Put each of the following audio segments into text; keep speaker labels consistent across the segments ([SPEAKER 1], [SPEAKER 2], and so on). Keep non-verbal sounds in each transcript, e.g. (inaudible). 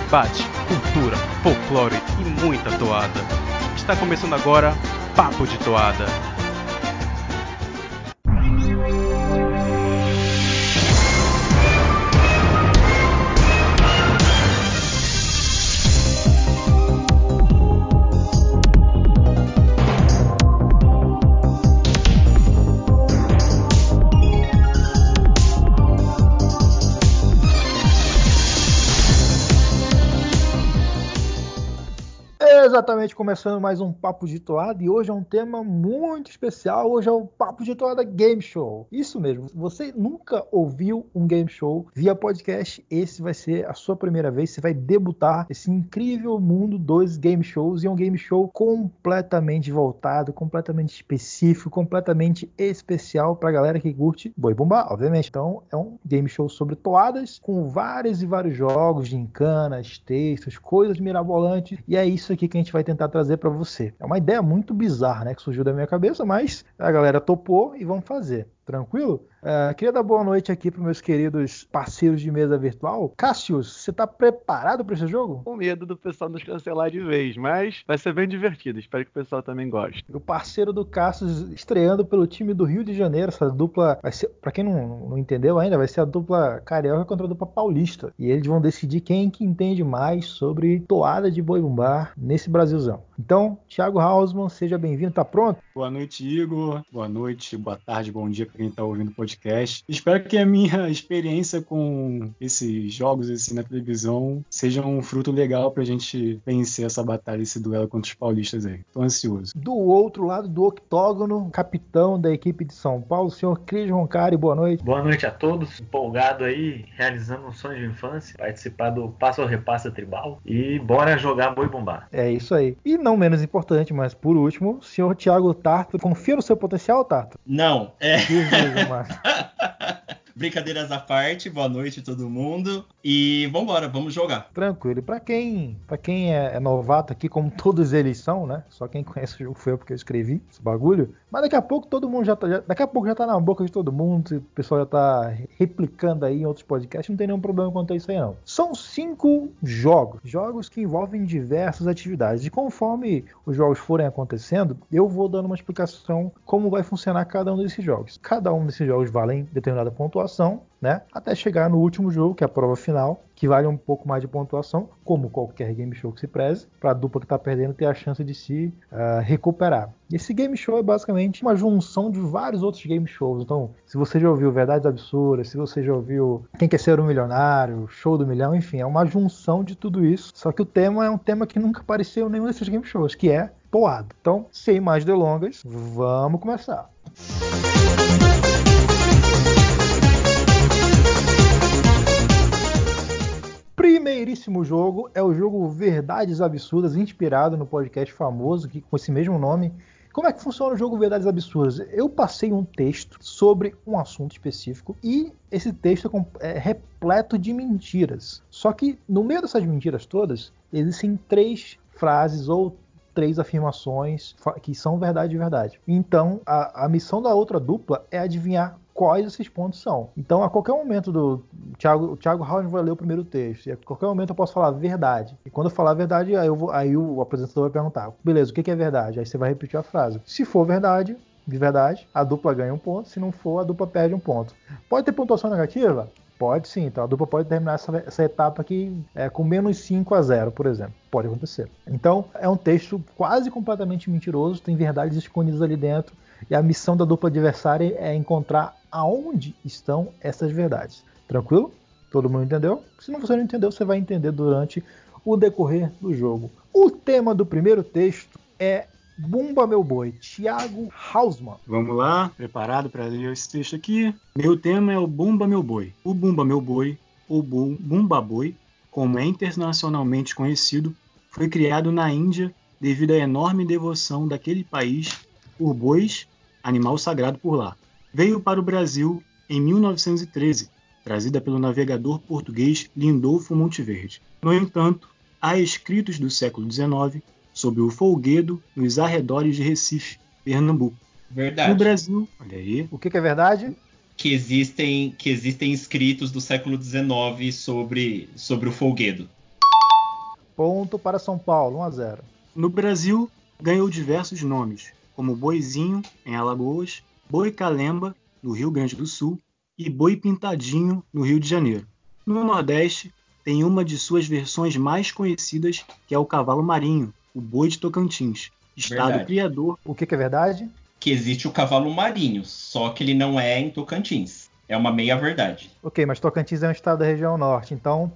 [SPEAKER 1] debate, cultura, folclore e muita toada. Está começando agora Papo de Toada.
[SPEAKER 2] Exatamente, começando mais um Papo de Toada e hoje é um tema muito especial. Hoje é o Papo de Toada Game Show. Isso mesmo, você nunca ouviu um game show via podcast, esse vai ser a sua primeira vez. Você vai debutar esse incrível mundo dos game shows e é um game show completamente voltado, completamente específico, completamente especial pra galera que curte boi bombar, obviamente. Então é um game show sobre toadas com vários e vários jogos, encanas, textos, coisas mirabolantes e é isso aqui que a gente vai tentar trazer para você. É uma ideia muito bizarra, né, que surgiu da minha cabeça, mas a galera topou e vamos fazer. Tranquilo? Uh, queria dar boa noite aqui para meus queridos parceiros de mesa virtual. Cassius, você está preparado para esse jogo?
[SPEAKER 1] Com medo do pessoal nos cancelar de vez, mas vai ser bem divertido. Espero que o pessoal também goste.
[SPEAKER 2] O parceiro do Cassius estreando pelo time do Rio de Janeiro. Essa dupla vai ser, para quem não, não, entendeu ainda, vai ser a dupla carioca contra a dupla paulista. E eles vão decidir quem que entende mais sobre toada de boi bumbá nesse Brasilzão. Então, Thiago Hausmann, seja bem-vindo. Tá pronto?
[SPEAKER 3] Boa noite, Igor. Boa noite, boa tarde, bom dia para quem está ouvindo o podcast. Espero que a minha (laughs) experiência com esses jogos assim na televisão seja um fruto legal para a gente vencer essa batalha, esse duelo contra os paulistas aí. Tô ansioso.
[SPEAKER 2] Do outro lado do octógono, capitão da equipe de São Paulo, o senhor Cris Roncari, boa noite.
[SPEAKER 4] Boa noite a todos. Empolgado aí, realizando um sonho de infância, participar do Passo ao Repassa Tribal e bora jogar boi bombar.
[SPEAKER 2] É isso aí. E não menos importante, mas por último, o senhor Thiago Tarto, confia no seu potencial, Tarto?
[SPEAKER 5] Não, é digo, mano. (laughs) Brincadeiras à parte, boa noite todo mundo. E vambora, vamos jogar.
[SPEAKER 2] Tranquilo. Para quem, pra quem é, é, novato aqui, como todos eles são, né? Só quem conhece o jogo foi eu porque eu escrevi esse bagulho. Mas daqui a pouco todo mundo já tá. Já, daqui a pouco já tá na boca de todo mundo. O pessoal já tá replicando aí em outros podcasts. Não tem nenhum problema quanto a isso aí, não. São cinco jogos. Jogos que envolvem diversas atividades. E conforme os jogos forem acontecendo, eu vou dando uma explicação como vai funcionar cada um desses jogos. Cada um desses jogos valem determinada pontuação né? Até chegar no último jogo, que é a prova final, que vale um pouco mais de pontuação, como qualquer game show que se preze, para a dupla que está perdendo ter a chance de se uh, recuperar. Esse game show é basicamente uma junção de vários outros game shows. Então, se você já ouviu Verdades Absurdas, se você já ouviu Quem Quer Ser um Milionário, Show do Milhão, enfim, é uma junção de tudo isso. Só que o tema é um tema que nunca apareceu em nenhum desses game shows, que é toado. Então, sem mais delongas, vamos começar. Primeiríssimo jogo é o jogo Verdades Absurdas, inspirado no podcast famoso que, com esse mesmo nome. Como é que funciona o jogo Verdades Absurdas? Eu passei um texto sobre um assunto específico e esse texto é repleto de mentiras. Só que no meio dessas mentiras todas, existem três frases ou três afirmações que são verdade de verdade. Então, a, a missão da outra dupla é adivinhar quais esses pontos são. Então, a qualquer momento do Thiago, o Thiago House vai ler o primeiro texto, e a qualquer momento eu posso falar verdade. E quando eu falar verdade, aí, vou, aí o apresentador vai perguntar: beleza, o que é verdade? Aí você vai repetir a frase. Se for verdade, de verdade, a dupla ganha um ponto, se não for, a dupla perde um ponto. Pode ter pontuação negativa? Pode sim, então a dupla pode terminar essa, essa etapa aqui é, com menos 5 a 0, por exemplo. Pode acontecer. Então, é um texto quase completamente mentiroso, tem verdades escondidas ali dentro, e a missão da dupla adversária é encontrar aonde estão essas verdades. Tranquilo? Todo mundo entendeu? Se não você não entendeu, você vai entender durante o decorrer do jogo. O tema do primeiro texto é Bumba Meu Boi, Thiago Hausmann.
[SPEAKER 3] Vamos lá, preparado para ler esse texto aqui. Meu tema é o Bumba Meu Boi. O Bumba Meu Boi, ou Bumba Boi, como é internacionalmente conhecido, foi criado na Índia devido à enorme devoção daquele país por bois, animal sagrado por lá veio para o Brasil em 1913, trazida pelo navegador português Lindolfo Monteverde. No entanto, há escritos do século XIX sobre o folguedo nos arredores de Recife, Pernambuco.
[SPEAKER 5] Verdade.
[SPEAKER 3] No Brasil, olha aí.
[SPEAKER 2] O que, que é verdade?
[SPEAKER 5] Que existem, que existem escritos do século XIX sobre, sobre o folguedo.
[SPEAKER 2] Ponto para São Paulo, 1 a 0.
[SPEAKER 3] No Brasil, ganhou diversos nomes, como Boizinho, em Alagoas, Boi Calemba, no Rio Grande do Sul, e Boi Pintadinho, no Rio de Janeiro. No Nordeste, tem uma de suas versões mais conhecidas, que é o cavalo marinho, o boi de Tocantins, estado
[SPEAKER 5] Verdade.
[SPEAKER 3] criador.
[SPEAKER 2] O que, que é verdade?
[SPEAKER 5] Que existe o cavalo marinho, só que ele não é em Tocantins. É uma meia-verdade.
[SPEAKER 2] Ok, mas Tocantins é um estado da região norte, então.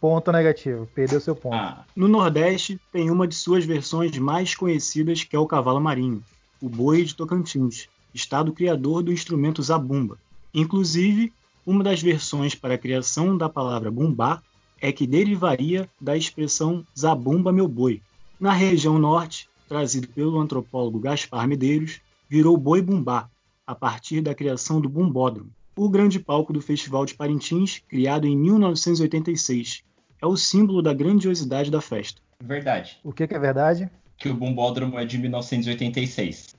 [SPEAKER 2] Ponto negativo. Perdeu seu ponto.
[SPEAKER 5] Ah,
[SPEAKER 3] No Nordeste, tem uma de suas versões mais conhecidas, que é o cavalo marinho, o boi de Tocantins, estado criador do instrumento zabumba. Inclusive, uma das versões para a criação da palavra bumbá é que derivaria da expressão zabumba meu boi. Na região norte, trazido pelo antropólogo Gaspar Medeiros, virou boi bumbá, a partir da criação do bumbódromo, o grande palco do Festival de Parintins, criado em 1986. É o símbolo da grandiosidade da festa.
[SPEAKER 5] verdade.
[SPEAKER 2] O que, que é verdade?
[SPEAKER 5] Que o Bumbódromo é de 1986.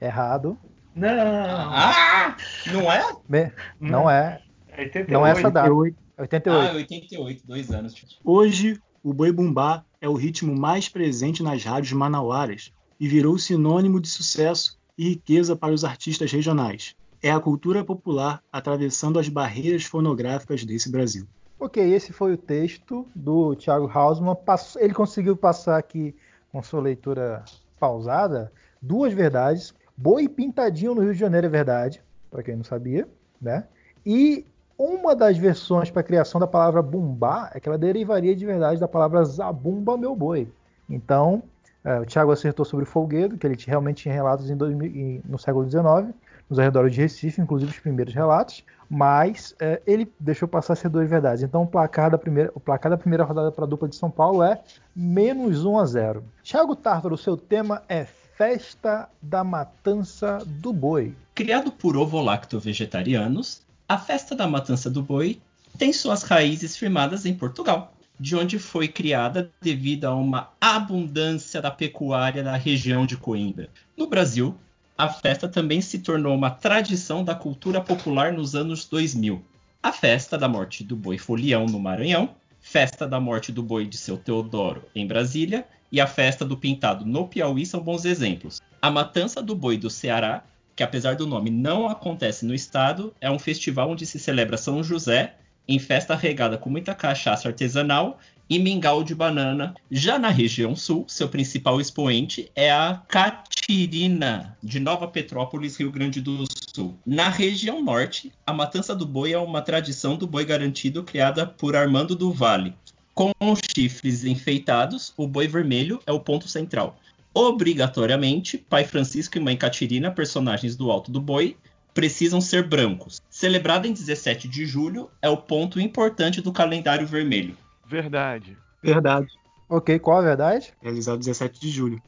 [SPEAKER 2] Errado.
[SPEAKER 4] Não,
[SPEAKER 5] Ah! Não é?
[SPEAKER 2] Me- Não é.
[SPEAKER 4] 88.
[SPEAKER 2] Não é essa data.
[SPEAKER 3] 88.
[SPEAKER 2] 88.
[SPEAKER 5] Ah, 88, dois anos. tipo.
[SPEAKER 3] Hoje, o boi bumbá é o ritmo mais presente nas rádios manauaras e virou sinônimo de sucesso e riqueza para os artistas regionais. É a cultura popular atravessando as barreiras fonográficas desse Brasil.
[SPEAKER 2] Ok, esse foi o texto do Thiago Hausmann. Ele conseguiu passar aqui, com sua leitura pausada, duas verdades. Boi pintadinho no Rio de Janeiro é verdade, para quem não sabia, né? E uma das versões para a criação da palavra bumbá é que ela derivaria de verdade da palavra zabumba meu boi. Então, é, o Thiago acertou sobre o folguedo, que ele realmente tinha relatos em 2000 em- no século XIX, nos arredores de Recife, inclusive os primeiros relatos, mas é, ele deixou passar ser duas verdades. Então o placar da primeira, o placar da primeira rodada para a dupla de São Paulo é menos 1 a 0. Thiago Tártaro, o seu tema é Festa da Matança do Boi.
[SPEAKER 5] Criado por ovo-lacto-vegetarianos, a festa da matança do boi tem suas raízes firmadas em Portugal, de onde foi criada devido a uma abundância da pecuária na região de Coimbra. No Brasil, a festa também se tornou uma tradição da cultura popular nos anos 2000. A festa da morte do boi folião no Maranhão, festa da morte do boi de seu Teodoro em Brasília e a festa do pintado no Piauí são bons exemplos. A matança do boi do Ceará que apesar do nome não acontece no estado, é um festival onde se celebra São José em festa regada com muita cachaça artesanal e mingau de banana. Já na região sul, seu principal expoente é a Catirina, de Nova Petrópolis, Rio Grande do Sul. Na região norte, a matança do boi é uma tradição do boi garantido criada por Armando do Vale. Com os chifres enfeitados, o boi vermelho é o ponto central. Obrigatoriamente, pai Francisco e mãe Catirina, personagens do Alto do Boi, precisam ser brancos. Celebrado em 17 de julho, é o ponto importante do calendário vermelho.
[SPEAKER 1] Verdade.
[SPEAKER 3] Verdade.
[SPEAKER 2] Ok, qual a verdade?
[SPEAKER 3] Realizado 17 de julho.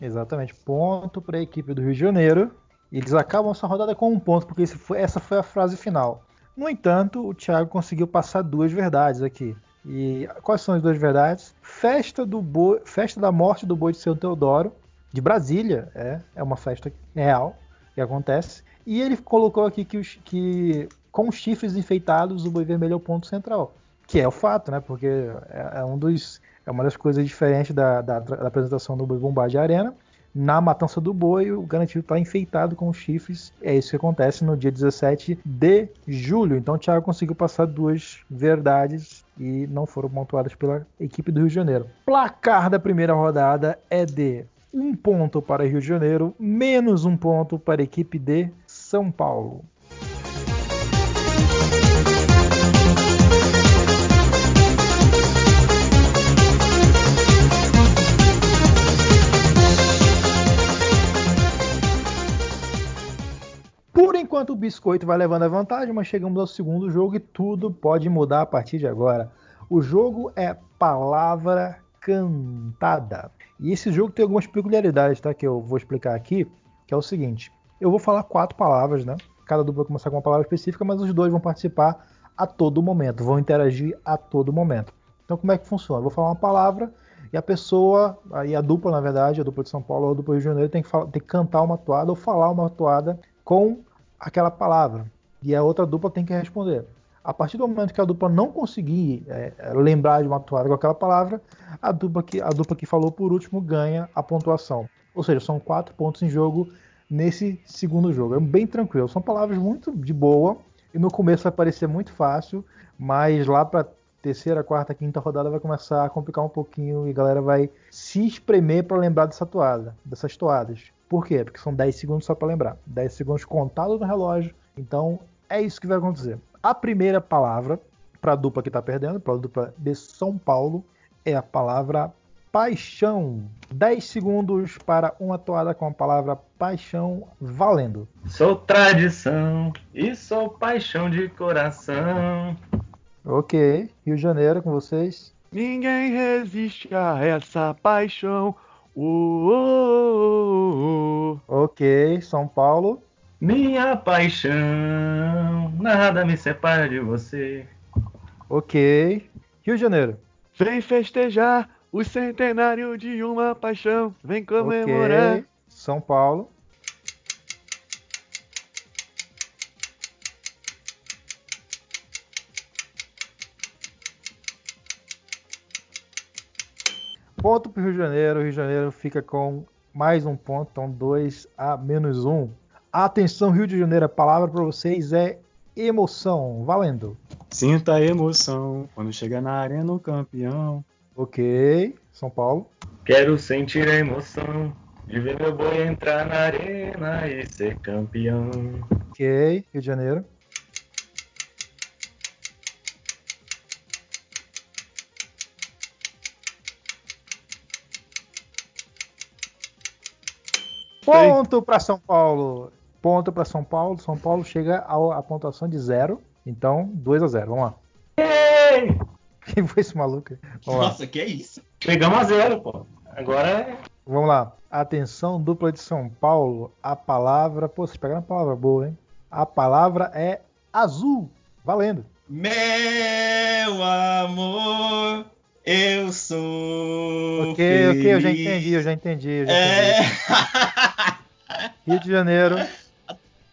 [SPEAKER 2] Exatamente, ponto para a equipe do Rio de Janeiro. Eles acabam essa rodada com um ponto, porque esse foi- essa foi a frase final. No entanto, o Thiago conseguiu passar duas verdades aqui. E quais são as duas verdades? Festa, do boi, festa da morte do boi de São Teodoro, de Brasília, é, é uma festa real que acontece. E ele colocou aqui que, os, que com os chifres enfeitados o boi vermelho é o ponto central. Que é o fato, né? Porque é, é um dos, é uma das coisas diferentes da, da, da apresentação do Boi Bombard de Arena. Na matança do boi, o garantido está enfeitado com chifres. É isso que acontece no dia 17 de julho. Então o Thiago conseguiu passar duas verdades e não foram pontuadas pela equipe do Rio de Janeiro. Placar da primeira rodada é de um ponto para Rio de Janeiro, menos um ponto para a equipe de São Paulo. Enquanto o biscoito vai levando a vantagem, mas chegamos ao segundo jogo e tudo pode mudar a partir de agora. O jogo é palavra cantada. E esse jogo tem algumas peculiaridades, tá? Que eu vou explicar aqui, que é o seguinte: eu vou falar quatro palavras, né? Cada dupla vai começar com uma palavra específica, mas os dois vão participar a todo momento, vão interagir a todo momento. Então como é que funciona? Eu vou falar uma palavra e a pessoa, aí a dupla, na verdade, a dupla de São Paulo ou a dupla do Rio de Janeiro tem que, falar, tem que cantar uma toada ou falar uma toada com aquela palavra. E a outra dupla tem que responder. A partir do momento que a dupla não conseguir é, lembrar de uma toada com aquela palavra, a dupla, que, a dupla que falou por último ganha a pontuação. Ou seja, são quatro pontos em jogo nesse segundo jogo. É bem tranquilo. São palavras muito de boa. E no começo vai parecer muito fácil, mas lá para terceira, quarta, quinta rodada vai começar a complicar um pouquinho e a galera vai se espremer para lembrar dessa toada, dessas toadas. Por quê? Porque são 10 segundos só para lembrar. 10 segundos contados no relógio. Então é isso que vai acontecer. A primeira palavra para a dupla que está perdendo, para a dupla de São Paulo, é a palavra paixão. 10 segundos para uma toada com a palavra paixão valendo.
[SPEAKER 4] Sou tradição e sou paixão de coração.
[SPEAKER 2] Ok, Rio de Janeiro com vocês.
[SPEAKER 1] Ninguém resiste a essa paixão. Uh, uh, uh,
[SPEAKER 2] ok, São Paulo.
[SPEAKER 4] Minha paixão, nada me separa de você.
[SPEAKER 2] Ok, Rio de Janeiro.
[SPEAKER 1] Vem festejar o centenário de uma paixão. Vem comemorar. Okay.
[SPEAKER 2] São Paulo. Ponto para o Rio de Janeiro. O Rio de Janeiro fica com mais um ponto, então 2 a menos 1. Um. Atenção, Rio de Janeiro, a palavra para vocês é emoção. Valendo.
[SPEAKER 3] Sinta a emoção quando chega na arena o campeão.
[SPEAKER 2] Ok. São Paulo.
[SPEAKER 4] Quero sentir a emoção de ver meu boi entrar na arena e ser campeão.
[SPEAKER 2] Ok. Rio de Janeiro. Ponto para São Paulo. Ponto para São Paulo. São Paulo chega à pontuação de zero. Então, 2 a 0 Vamos lá.
[SPEAKER 4] Ei!
[SPEAKER 2] Quem foi esse maluco?
[SPEAKER 5] Vamos Nossa, lá. que é isso?
[SPEAKER 4] Chegamos a zero, pô. Agora é.
[SPEAKER 2] Vamos lá. Atenção, dupla de São Paulo. A palavra. Pô, vocês pegaram uma palavra boa, hein? A palavra é azul. Valendo.
[SPEAKER 5] Meu amor, eu sou.
[SPEAKER 2] Ok, feliz. ok, eu já entendi, eu já entendi. Eu já é... (laughs) Rio de Janeiro. (laughs)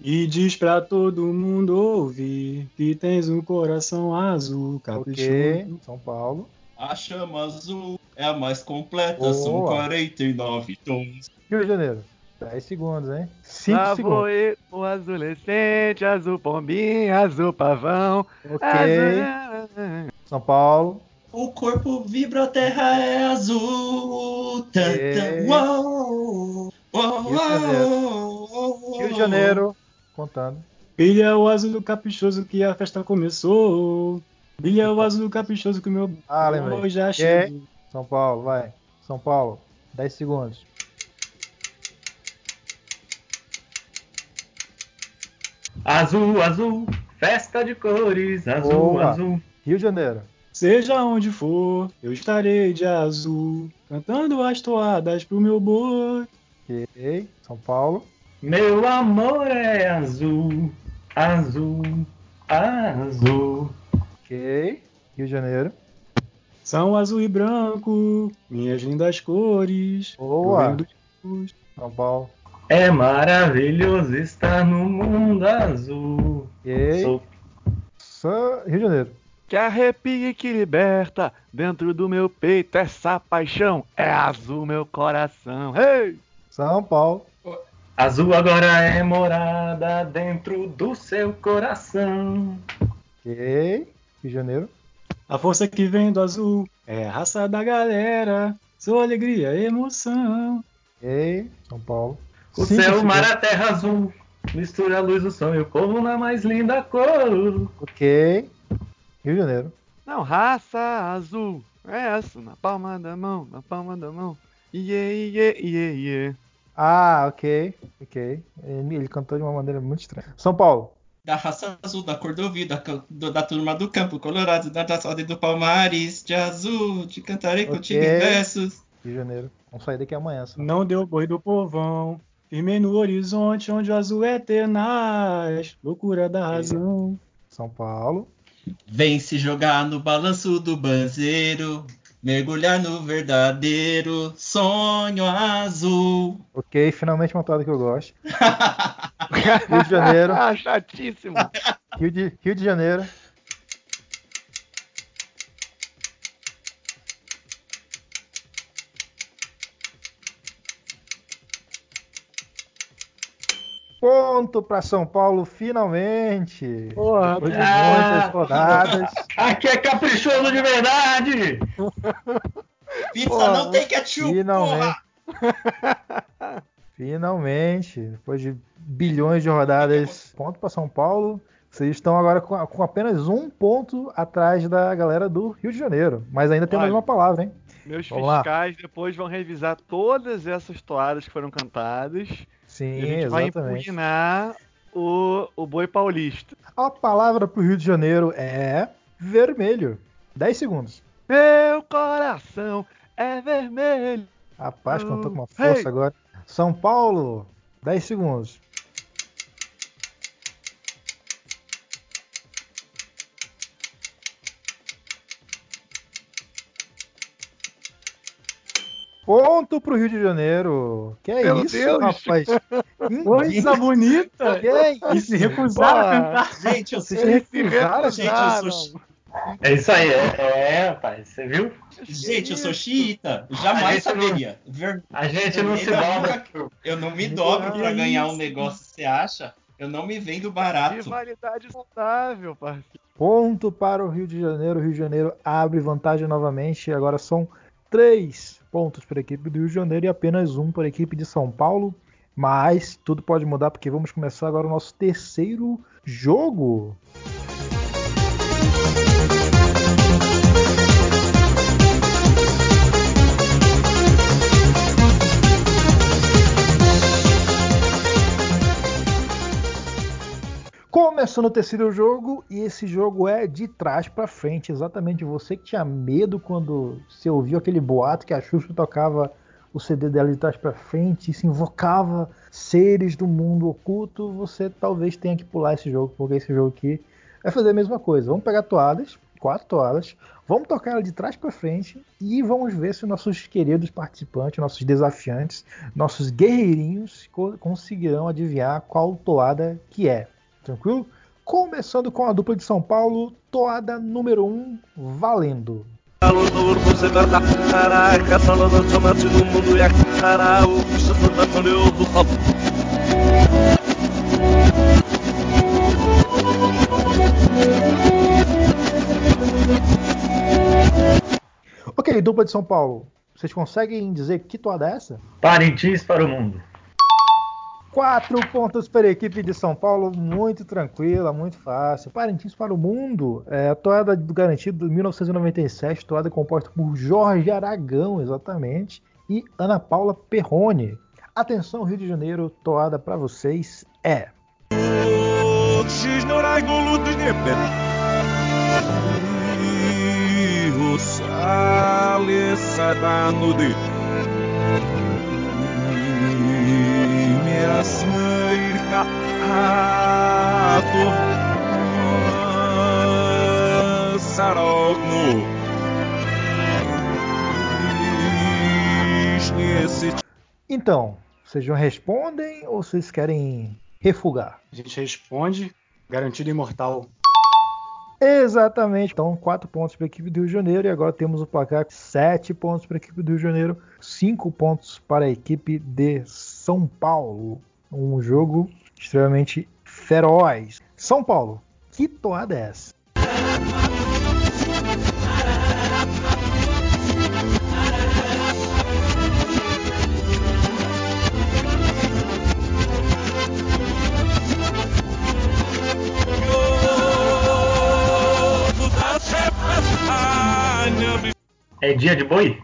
[SPEAKER 3] E diz pra todo mundo ouvir que tens um coração azul, caprichoso.
[SPEAKER 2] Ok, São Paulo.
[SPEAKER 5] A chama azul é a mais completa, Boa. são 49 tons.
[SPEAKER 2] Rio de Janeiro. 10 segundos, hein? 5 Lá segundos. Foi
[SPEAKER 1] o adolescente, azul pombinha, azul pavão.
[SPEAKER 2] Ok. Azul... São Paulo.
[SPEAKER 5] O corpo vibra, a terra é azul. Okay.
[SPEAKER 2] Uou, uou, Rio, de Janeiro. Rio de Janeiro. Contando.
[SPEAKER 3] Brilha o azul caprichoso que a festa começou. Brilha o azul caprichoso que o meu
[SPEAKER 2] ah, lembrei. já chegou. São Paulo, vai. São Paulo, 10 segundos.
[SPEAKER 4] Azul, azul, festa de cores, azul, Boa. azul.
[SPEAKER 2] Rio de Janeiro.
[SPEAKER 3] Seja onde for, eu estarei de azul, cantando as toadas pro meu boi.
[SPEAKER 2] Ok, São Paulo.
[SPEAKER 4] Meu amor é azul, azul, azul.
[SPEAKER 2] Ok. Rio de Janeiro.
[SPEAKER 3] São azul e branco, minhas lindas cores.
[SPEAKER 2] Boa. São Paulo.
[SPEAKER 4] É maravilhoso estar no mundo azul.
[SPEAKER 2] Ok. Sou... Rio de Janeiro.
[SPEAKER 1] Que arrepia e que liberta dentro do meu peito essa paixão. É azul meu coração. Hey!
[SPEAKER 2] São Paulo.
[SPEAKER 4] Azul agora é morada dentro do seu coração.
[SPEAKER 2] Ok. Rio de Janeiro.
[SPEAKER 3] A força que vem do azul é a raça da galera. Sua alegria e emoção.
[SPEAKER 2] Ok. São Paulo.
[SPEAKER 4] O Sim, céu, o mar, a terra azul. Mistura a luz do som e o povo na mais linda cor.
[SPEAKER 2] Ok. Rio de Janeiro.
[SPEAKER 1] Não, raça azul. É essa, na palma da mão, na palma da mão. Yeah, yeah, yeah, yeah.
[SPEAKER 2] Ah, ok, ok. Ele cantou de uma maneira muito estranha. São Paulo.
[SPEAKER 5] Da raça azul, da cor do ouvido, da, da turma do campo colorado, da raça do Palmares, de azul, te cantarei okay. contigo em versos.
[SPEAKER 2] Rio de Janeiro. Vamos sair daqui amanhã.
[SPEAKER 3] Só. Não deu boi do povão. Firmei no horizonte onde o azul é tenaz. Loucura da razão.
[SPEAKER 2] São Paulo.
[SPEAKER 5] Vem se jogar no balanço do banzeiro. Mergulhar no verdadeiro sonho azul.
[SPEAKER 2] Ok, finalmente uma toada que eu gosto. (laughs) Rio de Janeiro.
[SPEAKER 1] ah, chatíssimo.
[SPEAKER 2] Rio de, Rio de Janeiro. Ponto para São Paulo, finalmente.
[SPEAKER 1] Porra,
[SPEAKER 2] Depois de
[SPEAKER 4] ah.
[SPEAKER 2] muitas rodadas. (laughs)
[SPEAKER 4] Aqui é caprichoso de verdade!
[SPEAKER 5] Pizza
[SPEAKER 2] Porra,
[SPEAKER 5] não tem ketchup,
[SPEAKER 2] finalmente.
[SPEAKER 5] porra! (laughs)
[SPEAKER 2] Finalmente, depois de bilhões de rodadas, ponto para São Paulo. Vocês estão agora com, com apenas um ponto atrás da galera do Rio de Janeiro. Mas ainda tem mais uma palavra, hein?
[SPEAKER 1] Meus
[SPEAKER 2] Vamos lá.
[SPEAKER 1] fiscais depois vão revisar todas essas toadas que foram cantadas
[SPEAKER 2] Sim,
[SPEAKER 1] e a gente vai
[SPEAKER 2] exatamente.
[SPEAKER 1] impugnar o, o boi paulista.
[SPEAKER 2] A palavra para o Rio de Janeiro é vermelho. 10 segundos.
[SPEAKER 1] Meu coração é vermelho.
[SPEAKER 2] Rapaz, cantou com uma força agora. São Paulo, 10 segundos. Ponto pro Rio de Janeiro. Que é
[SPEAKER 1] Meu
[SPEAKER 2] isso,
[SPEAKER 1] Deus!
[SPEAKER 2] rapaz?
[SPEAKER 3] Coisa bonita!
[SPEAKER 2] Que é
[SPEAKER 3] E
[SPEAKER 2] isso?
[SPEAKER 3] se recusaram a cantar.
[SPEAKER 5] Gente, eu
[SPEAKER 2] Vocês
[SPEAKER 5] sei.
[SPEAKER 2] recusaram,
[SPEAKER 5] Gente, eu sou,
[SPEAKER 4] É isso aí, é, é rapaz, você viu?
[SPEAKER 5] gente, eu sou xiita. Jamais
[SPEAKER 4] A gente não-
[SPEAKER 5] saberia. Ver-
[SPEAKER 4] A gente não se dobra.
[SPEAKER 5] nunca- Eu não me dobro pra ganhar um negócio, você acha? Eu não me vendo barato.
[SPEAKER 1] Rivalidade saudável, parceiro.
[SPEAKER 2] Ponto para o Rio de Janeiro. O Rio de Janeiro abre vantagem novamente. Agora são três pontos para a equipe do Rio de Janeiro e apenas um para a equipe de São Paulo. Mas tudo pode mudar porque vamos começar agora o nosso terceiro jogo. Começando o terceiro jogo, e esse jogo é de trás pra frente. Exatamente você que tinha medo quando você ouviu aquele boato que a Xuxa tocava o CD dela de trás pra frente e se invocava seres do mundo oculto. Você talvez tenha que pular esse jogo, porque esse jogo aqui vai fazer a mesma coisa. Vamos pegar toalhas, quatro toalhas, vamos tocar ela de trás pra frente e vamos ver se nossos queridos participantes, nossos desafiantes, nossos guerreirinhos co- conseguirão adivinhar qual toada que é. Tranquilo? Começando com a dupla de São Paulo, toada número 1, um, valendo. Ok, dupla de São Paulo, vocês conseguem dizer que toada é essa?
[SPEAKER 4] Parintins para o mundo.
[SPEAKER 2] Quatro pontos para a equipe de São Paulo, muito tranquila, muito fácil. Parintins para o mundo, é, a toada do Garantido de 1997, toada composta por Jorge Aragão, exatamente, e Ana Paula Perrone. Atenção, Rio de Janeiro, toada para vocês é. Então, vocês não respondem ou vocês querem refugar?
[SPEAKER 3] A gente responde, garantido imortal.
[SPEAKER 2] Exatamente. Então, 4 pontos para a equipe do Rio de Janeiro. E agora temos o placar: 7 pontos para a equipe do Rio de Janeiro, 5 pontos para a equipe de São Paulo. Um jogo extremamente feroz. São Paulo, que toada é essa?
[SPEAKER 4] É dia de boi?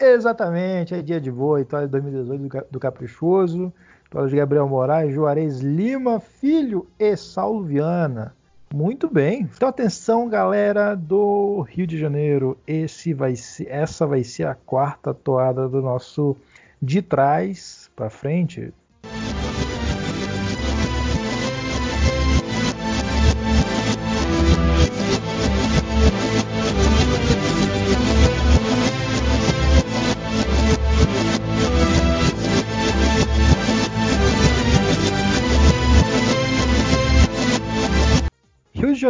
[SPEAKER 2] Exatamente, é dia de boa, toalha de 2018 do do Caprichoso, toalha de Gabriel Moraes, Juarez Lima, Filho e Saulo Viana. Muito bem. Então atenção, galera do Rio de Janeiro. Esse vai ser, essa vai ser a quarta toada do nosso de trás para frente.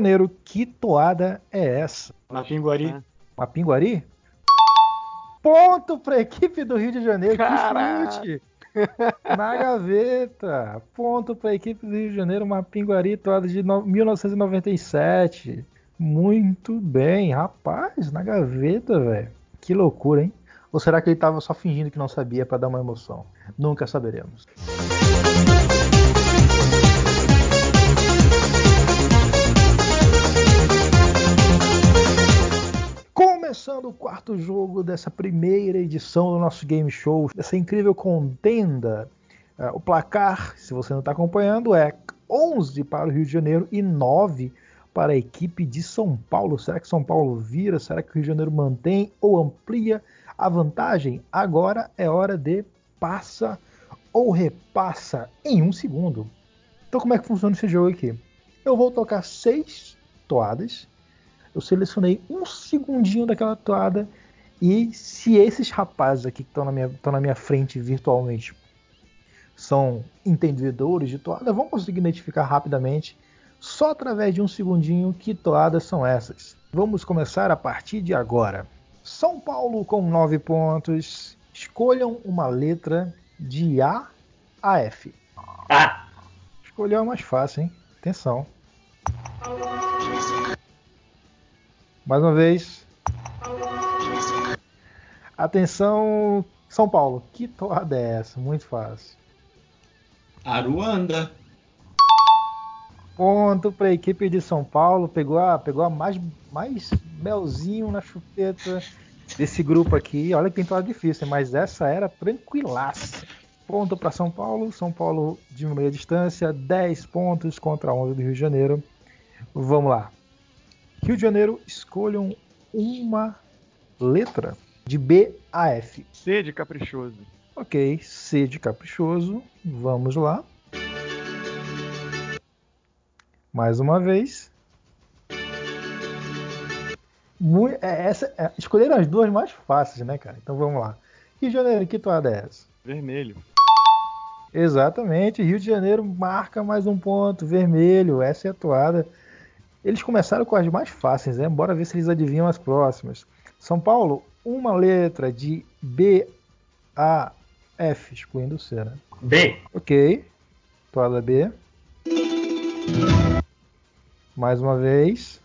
[SPEAKER 2] Janeiro, que toada é essa?
[SPEAKER 3] Na Pinguari,
[SPEAKER 1] É.
[SPEAKER 2] Mapinguari? Ponto para a equipe do Rio de Janeiro.
[SPEAKER 1] Caraca.
[SPEAKER 2] Que chute! (laughs) Na gaveta. Ponto para a equipe do Rio de Janeiro, uma pinguari toada de no- 1997. Muito bem, rapaz, na gaveta, velho. Que loucura, hein? Ou será que ele tava só fingindo que não sabia para dar uma emoção? Nunca saberemos. Começando o quarto jogo dessa primeira edição do nosso game show, dessa incrível contenda. É, o placar, se você não está acompanhando, é 11 para o Rio de Janeiro e 9 para a equipe de São Paulo. Será que São Paulo vira? Será que o Rio de Janeiro mantém ou amplia a vantagem? Agora é hora de passa ou repassa em um segundo. Então, como é que funciona esse jogo aqui? Eu vou tocar seis toadas. Eu selecionei um segundinho daquela toada. E se esses rapazes aqui que estão na minha, estão na minha frente virtualmente são entendedores de toada, vão conseguir identificar rapidamente, só através de um segundinho, que toadas são essas. Vamos começar a partir de agora. São Paulo com 9 pontos. Escolham uma letra de A a F.
[SPEAKER 4] Ah,
[SPEAKER 2] Escolheu a mais fácil, hein? Atenção. Mais uma vez. Atenção, São Paulo. Que toada é essa? Muito fácil.
[SPEAKER 5] Aruanda.
[SPEAKER 2] Ponto para a equipe de São Paulo. Pegou a, pegou a mais, mais melzinho na chupeta desse grupo aqui. Olha que tem difícil, mas essa era tranquilaça. Ponto para São Paulo. São Paulo de meia distância. 10 pontos contra 11 do Rio de Janeiro. Vamos lá. Rio de Janeiro, escolham uma letra de B a F.
[SPEAKER 1] C de caprichoso.
[SPEAKER 2] Ok, C de caprichoso. Vamos lá. Mais uma vez. Mui- é, essa, é, escolheram as duas mais fáceis, né, cara? Então vamos lá. Rio de Janeiro, que toada é essa?
[SPEAKER 1] Vermelho.
[SPEAKER 2] Exatamente, Rio de Janeiro marca mais um ponto, vermelho, essa é a toada. Eles começaram com as mais fáceis, né? Bora ver se eles adivinham as próximas. São Paulo, uma letra de B a F, excluindo o C, né?
[SPEAKER 4] B.
[SPEAKER 2] Ok, toada B. Mais uma vez.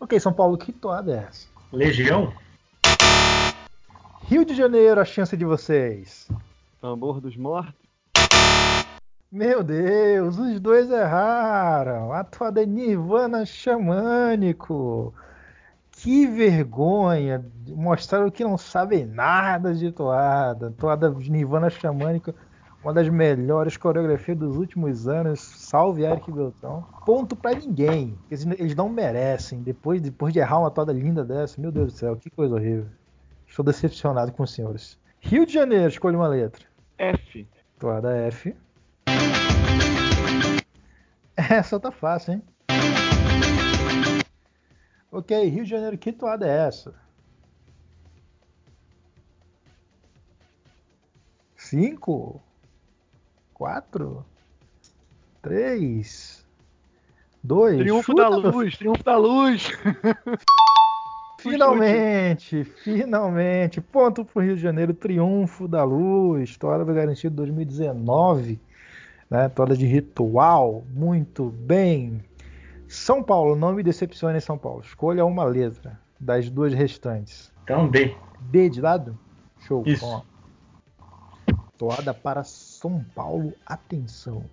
[SPEAKER 2] Ok, São Paulo, que toada é essa?
[SPEAKER 4] Legião.
[SPEAKER 2] Rio de Janeiro, a chance de vocês.
[SPEAKER 1] Tambor dos mortos.
[SPEAKER 2] Meu Deus, os dois erraram. A toada é Nirvana Xamânico. Que vergonha. Mostraram que não sabem nada de toada. Toada de Nirvana Xamânico, uma das melhores coreografias dos últimos anos. Salve Eric Beltrão. Ponto pra ninguém. Eles, eles não merecem. Depois, depois de errar uma toada linda dessa, meu Deus do céu, que coisa horrível. Estou decepcionado com os senhores. Rio de Janeiro, escolha uma letra.
[SPEAKER 1] F.
[SPEAKER 2] Toada F. (laughs) Essa tá fácil, hein? Ok, Rio de Janeiro, que toada é essa? Cinco, quatro, três, dois.
[SPEAKER 1] Triunfo
[SPEAKER 2] chuta,
[SPEAKER 1] da luz, triunfo da luz. (laughs)
[SPEAKER 2] Finalmente, finalmente. Ponto pro Rio de Janeiro, triunfo da luz. Toada do Garantido 2019. Né? Toada de ritual. Muito bem. São Paulo, não me decepcione São Paulo. Escolha uma letra das duas restantes.
[SPEAKER 4] Então D.
[SPEAKER 2] D de lado? Show.
[SPEAKER 4] Isso.
[SPEAKER 2] Ó. Toada para São Paulo. Atenção.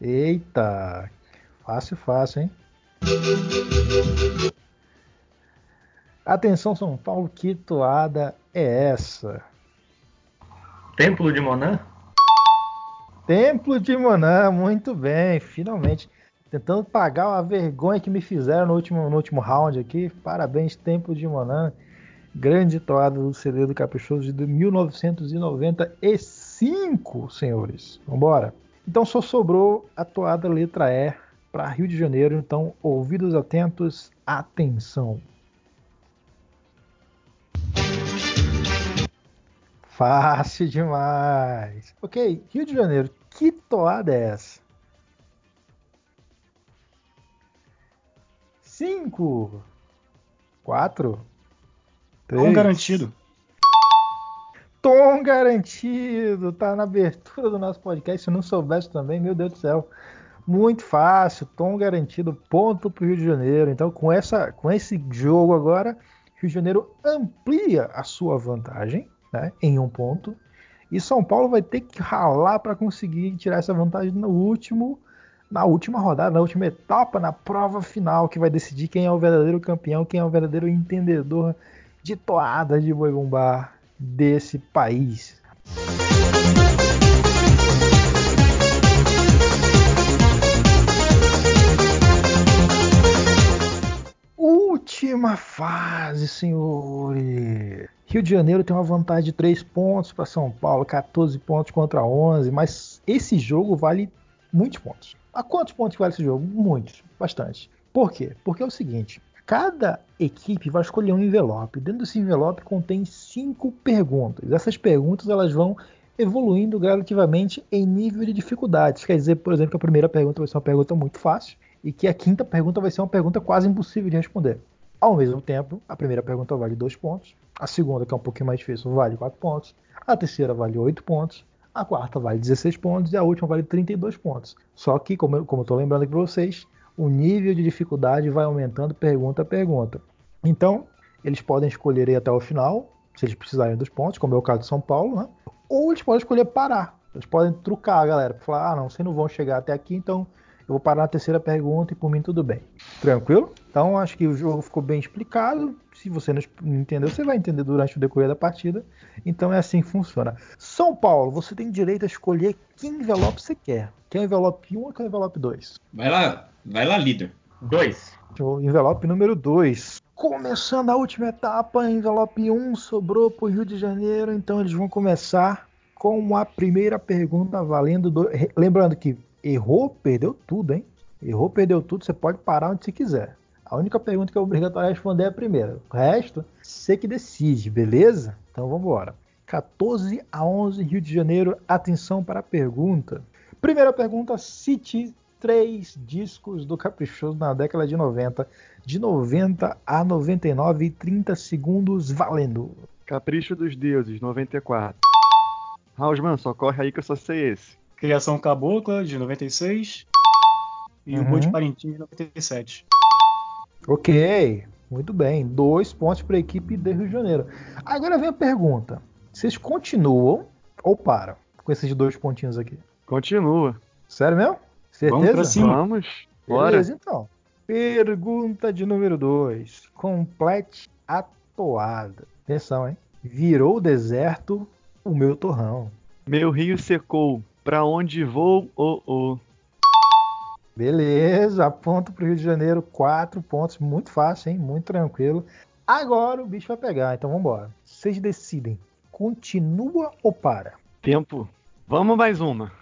[SPEAKER 2] Eita. Fácil, fácil, hein? Atenção, São Paulo, que toada é essa?
[SPEAKER 4] Templo de Monã.
[SPEAKER 2] Templo de Monã, muito bem, finalmente. Tentando pagar a vergonha que me fizeram no último, no último round aqui. Parabéns, Templo de Monã. Grande toada do CD do Caprichoso de 1995, senhores. Vambora. Então só sobrou a toada letra E para Rio de Janeiro. Então, ouvidos atentos, atenção. Fácil demais. Ok, Rio de Janeiro, que toada é essa? Cinco, 4,
[SPEAKER 3] Tom garantido.
[SPEAKER 2] Tom garantido, tá na abertura do nosso podcast. Se não soubesse também, meu Deus do céu. Muito fácil, tom garantido, ponto pro Rio de Janeiro. Então, com, essa, com esse jogo agora, Rio de Janeiro amplia a sua vantagem né, em um ponto. E São Paulo vai ter que ralar para conseguir tirar essa vantagem no último, na última rodada, na última etapa, na prova final, que vai decidir quem é o verdadeiro campeão, quem é o verdadeiro entendedor de toada de boi bombar desse país. Última fase, senhores. Rio de Janeiro tem uma vantagem de 3 pontos para São Paulo, 14 pontos contra 11, mas esse jogo vale muitos pontos. A quantos pontos vale esse jogo? Muitos, bastante. Por quê? Porque é o seguinte: Cada equipe vai escolher um envelope. Dentro desse envelope contém cinco perguntas. Essas perguntas elas vão evoluindo gradativamente em nível de dificuldade. Quer dizer, por exemplo, que a primeira pergunta vai ser uma pergunta muito fácil e que a quinta pergunta vai ser uma pergunta quase impossível de responder. Ao mesmo tempo, a primeira pergunta vale dois pontos, a segunda, que é um pouquinho mais difícil, vale quatro pontos, a terceira vale oito pontos, a quarta vale 16 pontos e a última vale 32 pontos. Só que, como eu estou lembrando aqui para vocês, o nível de dificuldade vai aumentando pergunta a pergunta. Então, eles podem escolher ir até o final, se eles precisarem dos pontos, como é o caso de São Paulo, né? ou eles podem escolher parar. Eles podem trucar, galera, para falar: ah, não, vocês não vão chegar até aqui, então eu vou parar na terceira pergunta e por mim tudo bem. Tranquilo? Então acho que o jogo ficou bem explicado. Se você não entendeu, você vai entender durante o decorrer da partida. Então é assim que funciona. São Paulo, você tem direito a escolher que envelope você quer. Quer envelope 1 ou quer envelope 2?
[SPEAKER 5] Vai lá, vai lá, líder.
[SPEAKER 4] 2.
[SPEAKER 2] Envelope número 2. Começando a última etapa, envelope 1 sobrou para o Rio de Janeiro, então eles vão começar com a primeira pergunta valendo. Do... Lembrando que errou, perdeu tudo, hein? Errou, perdeu tudo, você pode parar onde você quiser. A única pergunta que é obrigatório responder é a primeira. O resto, você que decide, beleza? Então vamos embora. 14 a 11, Rio de Janeiro. Atenção para a pergunta. Primeira pergunta: cite três discos do Caprichoso na década de 90. De 90 a 99 e 30 segundos, valendo.
[SPEAKER 1] Capricho dos Deuses, 94. Rausman, só corre aí que eu só sei esse.
[SPEAKER 3] Criação Cabocla, de 96. E uhum. o Boi de Parintins, de 97.
[SPEAKER 2] Ok, muito bem. Dois pontos para a equipe de Rio de Janeiro. Agora vem a pergunta: vocês continuam ou param com esses dois pontinhos aqui?
[SPEAKER 1] Continua.
[SPEAKER 2] Sério mesmo? Certeza?
[SPEAKER 1] Vamos pra cima. Vamos. Bora.
[SPEAKER 2] Beleza, então. Pergunta de número 2. Complete a toada. Atenção, hein? Virou o deserto o meu torrão.
[SPEAKER 1] Meu rio secou. Pra onde vou, oh, oh.
[SPEAKER 2] Beleza, ponto pro Rio de Janeiro, quatro pontos, muito fácil, hein? Muito tranquilo. Agora o bicho vai pegar, então vamos embora. Vocês decidem, continua ou para?
[SPEAKER 1] Tempo. Vamos mais uma.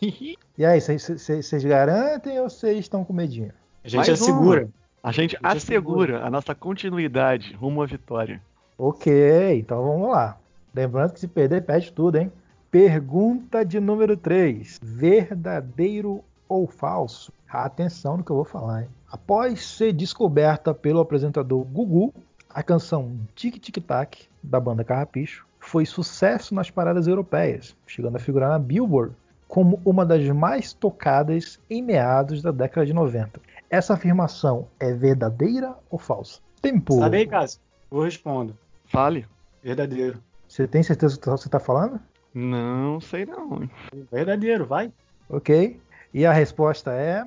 [SPEAKER 1] (laughs)
[SPEAKER 2] e aí, vocês garantem ou vocês estão com medinho?
[SPEAKER 3] A gente mais assegura. Uma.
[SPEAKER 1] A gente, a gente assegura, assegura a nossa continuidade rumo à vitória.
[SPEAKER 2] Ok, então vamos lá. Lembrando que se perder, perde tudo, hein? Pergunta de número 3. Verdadeiro ou falso? Atenção no que eu vou falar. Hein? Após ser descoberta pelo apresentador Gugu, a canção Tic Tic Tac, da banda Carrapicho, foi sucesso nas paradas europeias, chegando a figurar na Billboard como uma das mais tocadas em meados da década de 90. Essa afirmação é verdadeira ou falsa?
[SPEAKER 3] Tempo. Sabe aí, Cássio? Eu respondo.
[SPEAKER 1] Fale.
[SPEAKER 3] Verdadeiro.
[SPEAKER 2] Você tem certeza do que você está falando?
[SPEAKER 1] Não sei não.
[SPEAKER 3] Verdadeiro, vai.
[SPEAKER 2] Ok. E a resposta é.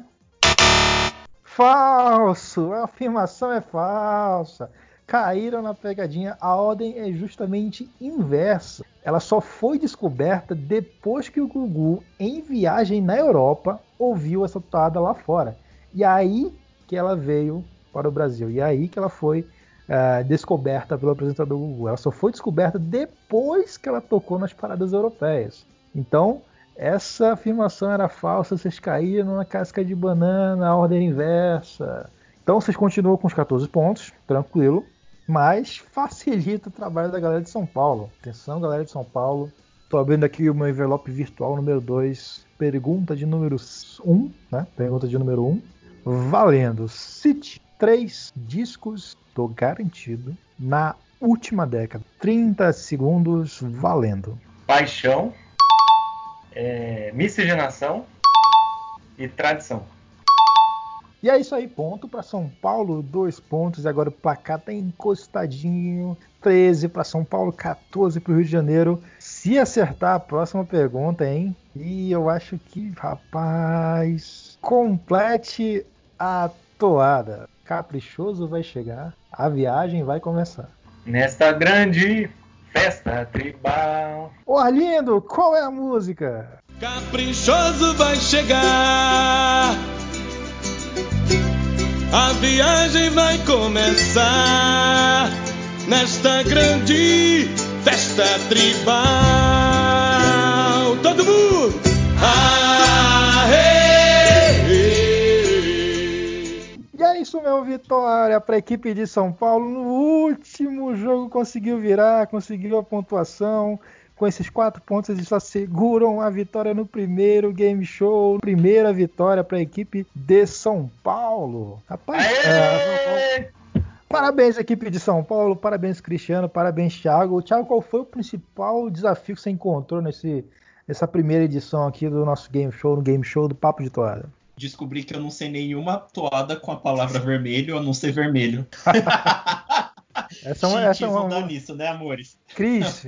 [SPEAKER 2] Falso! A afirmação é falsa. Caíram na pegadinha. A ordem é justamente inversa. Ela só foi descoberta depois que o Gugu, em viagem na Europa, ouviu essa toada lá fora. E aí que ela veio para o Brasil. E aí que ela foi uh, descoberta pelo apresentador Gugu. Ela só foi descoberta depois que ela tocou nas paradas europeias. Então, essa afirmação era falsa, vocês caíram na casca de banana, a ordem inversa. Então vocês continuam com os 14 pontos, tranquilo, mas facilita o trabalho da galera de São Paulo. Atenção, galera de São Paulo. Estou abrindo aqui o meu envelope virtual número 2, pergunta de número 1, um, né? Pergunta de número 1. Um. Valendo. Cite três discos do garantido na última década. 30 segundos valendo.
[SPEAKER 4] Paixão, é, miscigenação e tradição.
[SPEAKER 2] E é isso aí, ponto para São Paulo, dois pontos. E agora o placar tá encostadinho. 13 para São Paulo, 14 para o Rio de Janeiro. Se acertar a próxima pergunta, hein? E eu acho que, rapaz, complete a toada. Caprichoso vai chegar, a viagem vai começar.
[SPEAKER 4] Nesta grande festa tribal.
[SPEAKER 2] Ô Arlindo, qual é a música?
[SPEAKER 6] Caprichoso vai chegar. A viagem vai começar nesta grande festa tribal.
[SPEAKER 2] Isso meu vitória para a equipe de São Paulo. No último jogo conseguiu virar, conseguiu a pontuação. Com esses quatro pontos, eles asseguram a vitória no primeiro game show. Primeira vitória para a equipe de São Paulo. Rapaz, é, parabéns, equipe de São Paulo. Parabéns, Cristiano. Parabéns, Thiago. Thiago, qual foi o principal desafio que você encontrou nesse, nessa primeira edição aqui do nosso game show, no game show do Papo de Toada?
[SPEAKER 5] Descobri que eu não sei nenhuma toada com a palavra vermelho a não ser vermelho. (laughs)
[SPEAKER 2] Essa é uma, essa é uma,
[SPEAKER 5] uma... nisso, né, amores?
[SPEAKER 2] Cris,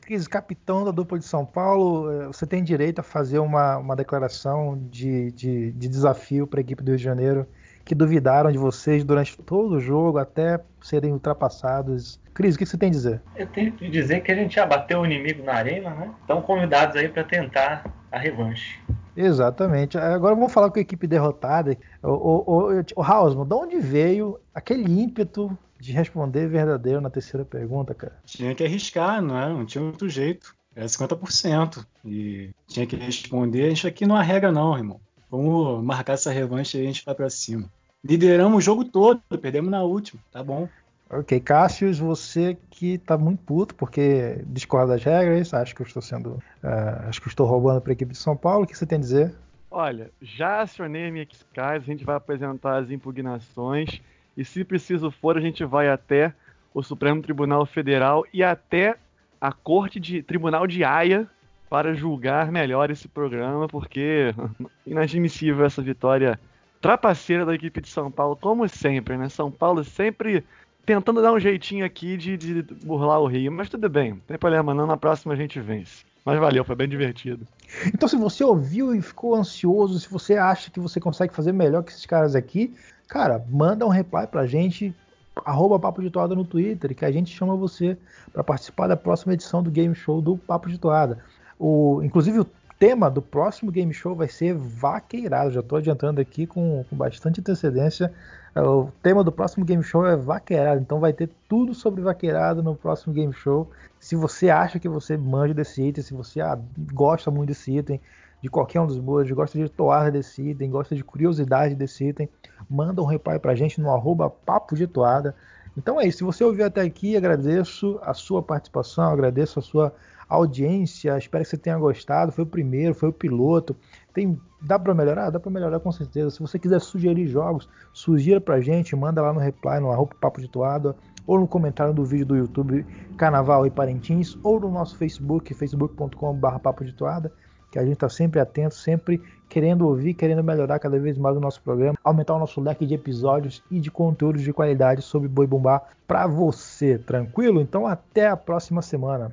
[SPEAKER 2] Cris, capitão da dupla de São Paulo, eh, você tem direito a fazer uma, uma declaração de, de, de desafio para a equipe do Rio de Janeiro que duvidaram de vocês durante todo o jogo até serem ultrapassados. Cris, o que você tem a dizer?
[SPEAKER 4] Eu tenho que dizer que a gente já bateu o inimigo na arena, né? Estão convidados aí para tentar a revanche.
[SPEAKER 2] Exatamente. Agora vamos falar com a equipe derrotada. O, o, o, o Hausman, de onde veio aquele ímpeto de responder verdadeiro na terceira pergunta, cara?
[SPEAKER 3] Tinha que arriscar, não é? Não tinha outro jeito. Era 50%. E tinha que responder. A gente aqui não arrega, não, irmão. Vamos marcar essa revanche e a gente vai pra cima. Lideramos o jogo todo, perdemos na última, tá bom.
[SPEAKER 2] Ok, Cássius, você que tá muito puto porque discorda das regras, acho que eu estou sendo. Uh, acho que estou roubando para a equipe de São Paulo. O que você tem a dizer?
[SPEAKER 1] Olha, já acionei a minha a gente vai apresentar as impugnações e, se preciso for, a gente vai até o Supremo Tribunal Federal e até a Corte de Tribunal de Haia para julgar melhor esse programa, porque (laughs) inadmissível essa vitória trapaceira da equipe de São Paulo, como sempre, né? São Paulo sempre tentando dar um jeitinho aqui de, de burlar o Rio, mas tudo bem, não tem problema não, na próxima a gente vence. Mas valeu, foi bem divertido.
[SPEAKER 2] Então, se você ouviu e ficou ansioso, se você acha que você consegue fazer melhor que esses caras aqui, cara, manda um reply pra gente, arroba Papo de Toada no Twitter, que a gente chama você para participar da próxima edição do Game Show do Papo de Toada. O, inclusive, o tema do próximo game show vai ser vaqueirado. Já estou adiantando aqui com, com, bastante antecedência. É, o tema do próximo game show é vaqueirado, então vai ter tudo sobre vaqueirado no próximo game show. Se você acha que você manja desse item, se você ah, gosta muito desse item, de qualquer um dos boas, gosta de toada desse item, gosta de curiosidade desse item, manda um reply pra gente no arroba papo de toada. Então é isso. Se você ouviu até aqui, agradeço a sua participação, agradeço a sua audiência. Espero que você tenha gostado. Foi o primeiro, foi o piloto. Tem, dá para melhorar? Dá para melhorar com certeza. Se você quiser sugerir jogos, sugira pra gente, manda lá no reply, no arroba papo de toada, ou no comentário do vídeo do YouTube Carnaval e Parentins, ou no nosso Facebook, facebook.com.br papo de toada, que a gente está sempre atento, sempre querendo ouvir, querendo melhorar cada vez mais o nosso programa, aumentar o nosso leque de episódios e de conteúdos de qualidade sobre Boi Bumbá para você, tranquilo? Então até a próxima semana.